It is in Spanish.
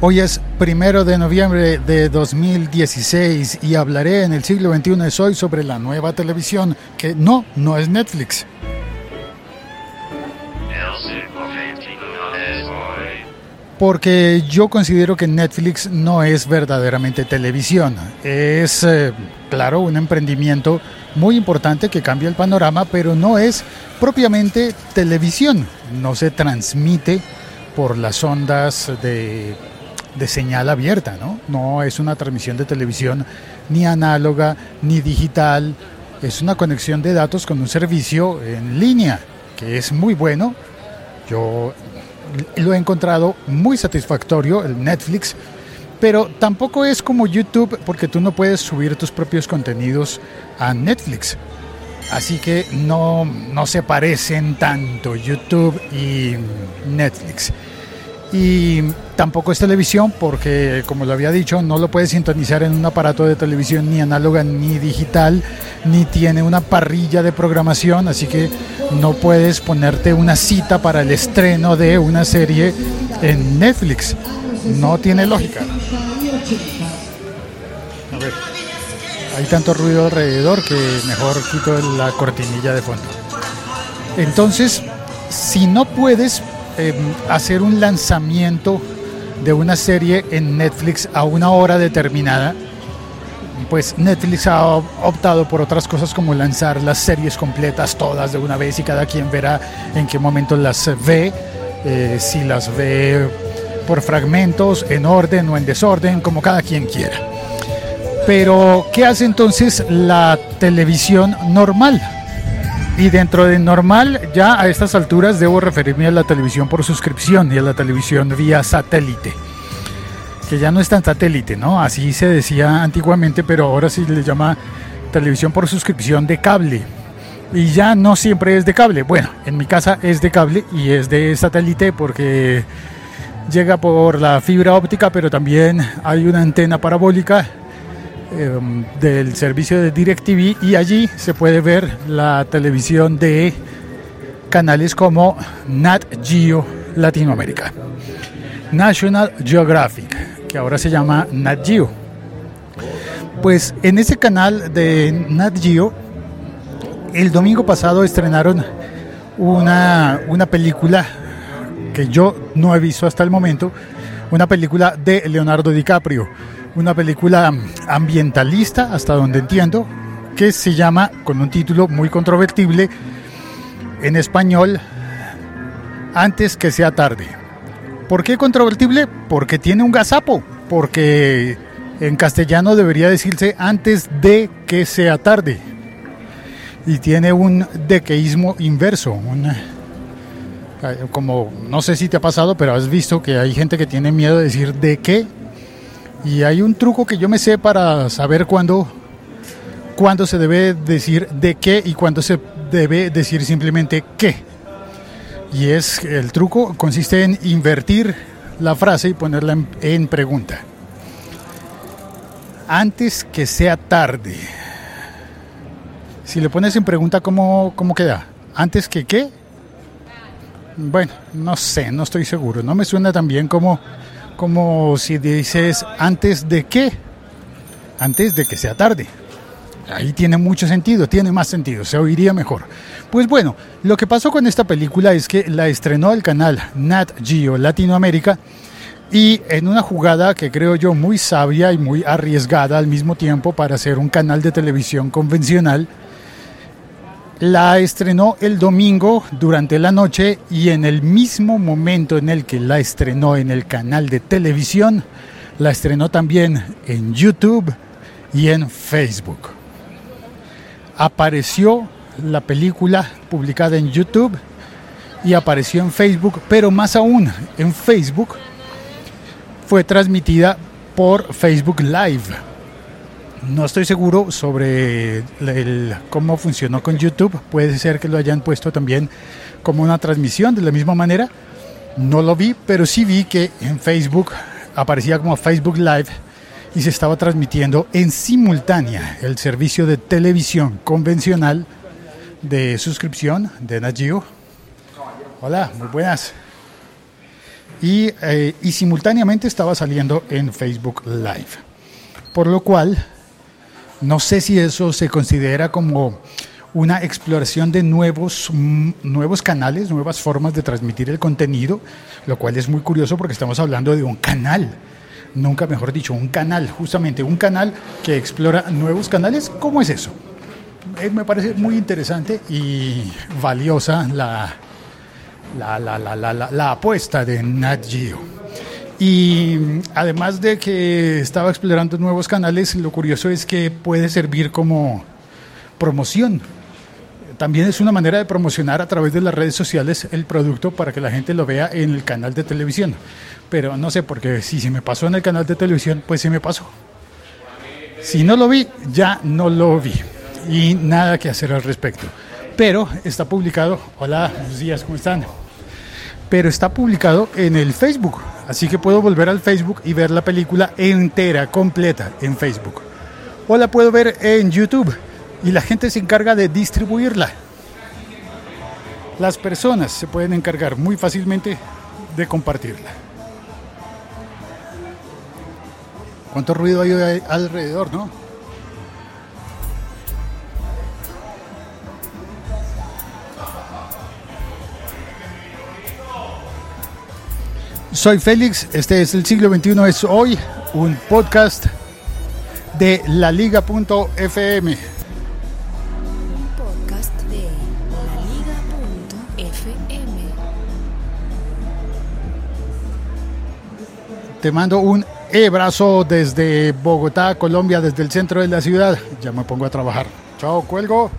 Hoy es primero de noviembre de 2016 y hablaré en el siglo XXI de hoy sobre la nueva televisión, que no, no es Netflix. Porque yo considero que Netflix no es verdaderamente televisión. Es, eh, claro, un emprendimiento muy importante que cambia el panorama, pero no es propiamente televisión. No se transmite por las ondas de, de señal abierta, ¿no? No es una transmisión de televisión ni análoga ni digital. Es una conexión de datos con un servicio en línea, que es muy bueno. Yo lo he encontrado muy satisfactorio, el Netflix, pero tampoco es como YouTube porque tú no puedes subir tus propios contenidos a Netflix. Así que no, no se parecen tanto YouTube y Netflix. Y tampoco es televisión porque, como lo había dicho, no lo puedes sintonizar en un aparato de televisión ni análoga ni digital, ni tiene una parrilla de programación, así que no puedes ponerte una cita para el estreno de una serie en Netflix. No tiene lógica. A ver, hay tanto ruido alrededor que mejor quito la cortinilla de fondo. Entonces, si no puedes eh, hacer un lanzamiento de una serie en Netflix a una hora determinada, pues Netflix ha optado por otras cosas como lanzar las series completas todas de una vez y cada quien verá en qué momento las ve, eh, si las ve por fragmentos, en orden o en desorden, como cada quien quiera. Pero, ¿qué hace entonces la televisión normal? Y dentro de normal, ya a estas alturas debo referirme a la televisión por suscripción y a la televisión vía satélite. Que ya no es tan satélite, ¿no? Así se decía antiguamente, pero ahora sí le llama televisión por suscripción de cable. Y ya no siempre es de cable. Bueno, en mi casa es de cable y es de satélite porque llega por la fibra óptica, pero también hay una antena parabólica em, del servicio de DirecTV y allí se puede ver la televisión de canales como Nat Geo Latinoamérica, National Geographic, que ahora se llama Nat Geo. Pues en ese canal de Nat Geo, el domingo pasado estrenaron una, una película que yo no he visto hasta el momento, una película de Leonardo DiCaprio, una película ambientalista, hasta donde entiendo, que se llama, con un título muy controvertible, en español, Antes que sea tarde. ¿Por qué controvertible? Porque tiene un gazapo, porque en castellano debería decirse antes de que sea tarde. Y tiene un dequeísmo inverso, como no sé si te ha pasado, pero has visto que hay gente que tiene miedo de decir de qué. Y hay un truco que yo me sé para saber cuándo, cuándo se debe decir de qué y cuándo se debe decir simplemente qué. Y es el truco consiste en invertir la frase y ponerla en, en pregunta. Antes que sea tarde. Si le pones en pregunta, ¿cómo, cómo queda? ¿Antes que qué? Bueno, no sé, no estoy seguro. No me suena tan bien como, como si dices antes de qué, antes de que sea tarde. Ahí tiene mucho sentido, tiene más sentido, se oiría mejor. Pues bueno, lo que pasó con esta película es que la estrenó el canal Nat Geo Latinoamérica y en una jugada que creo yo muy sabia y muy arriesgada al mismo tiempo para hacer un canal de televisión convencional, la estrenó el domingo durante la noche y en el mismo momento en el que la estrenó en el canal de televisión, la estrenó también en YouTube y en Facebook. Apareció la película publicada en YouTube y apareció en Facebook, pero más aún en Facebook fue transmitida por Facebook Live no estoy seguro sobre el, cómo funcionó con YouTube. Puede ser que lo hayan puesto también como una transmisión de la misma manera. No lo vi, pero sí vi que en Facebook aparecía como Facebook Live y se estaba transmitiendo en simultánea el servicio de televisión convencional de suscripción de Nagio. Hola, muy buenas. y, eh, y simultáneamente estaba saliendo en Facebook Live. Por lo cual, no sé si eso se considera como una exploración de nuevos, mm, nuevos canales, nuevas formas de transmitir el contenido, lo cual es muy curioso porque estamos hablando de un canal, nunca mejor dicho, un canal, justamente un canal que explora nuevos canales. ¿Cómo es eso? Eh, me parece muy interesante y valiosa la, la, la, la, la apuesta de Nat Geo. Y además de que estaba explorando nuevos canales, lo curioso es que puede servir como promoción también es una manera de promocionar a través de las redes sociales el producto para que la gente lo vea en el canal de televisión. Pero no sé, porque si se me pasó en el canal de televisión, pues se me pasó. Si no lo vi, ya no lo vi. Y nada que hacer al respecto. Pero está publicado, hola, buenos días, ¿cómo están? Pero está publicado en el Facebook. Así que puedo volver al Facebook y ver la película entera, completa, en Facebook. O la puedo ver en YouTube y la gente se encarga de distribuirla. Las personas se pueden encargar muy fácilmente de compartirla. ¿Cuánto ruido hay alrededor, no? Soy Félix, este es el siglo XXI, es hoy un podcast de laliga.fm. Te mando un abrazo desde Bogotá, Colombia, desde el centro de la ciudad. Ya me pongo a trabajar. Chao, cuelgo.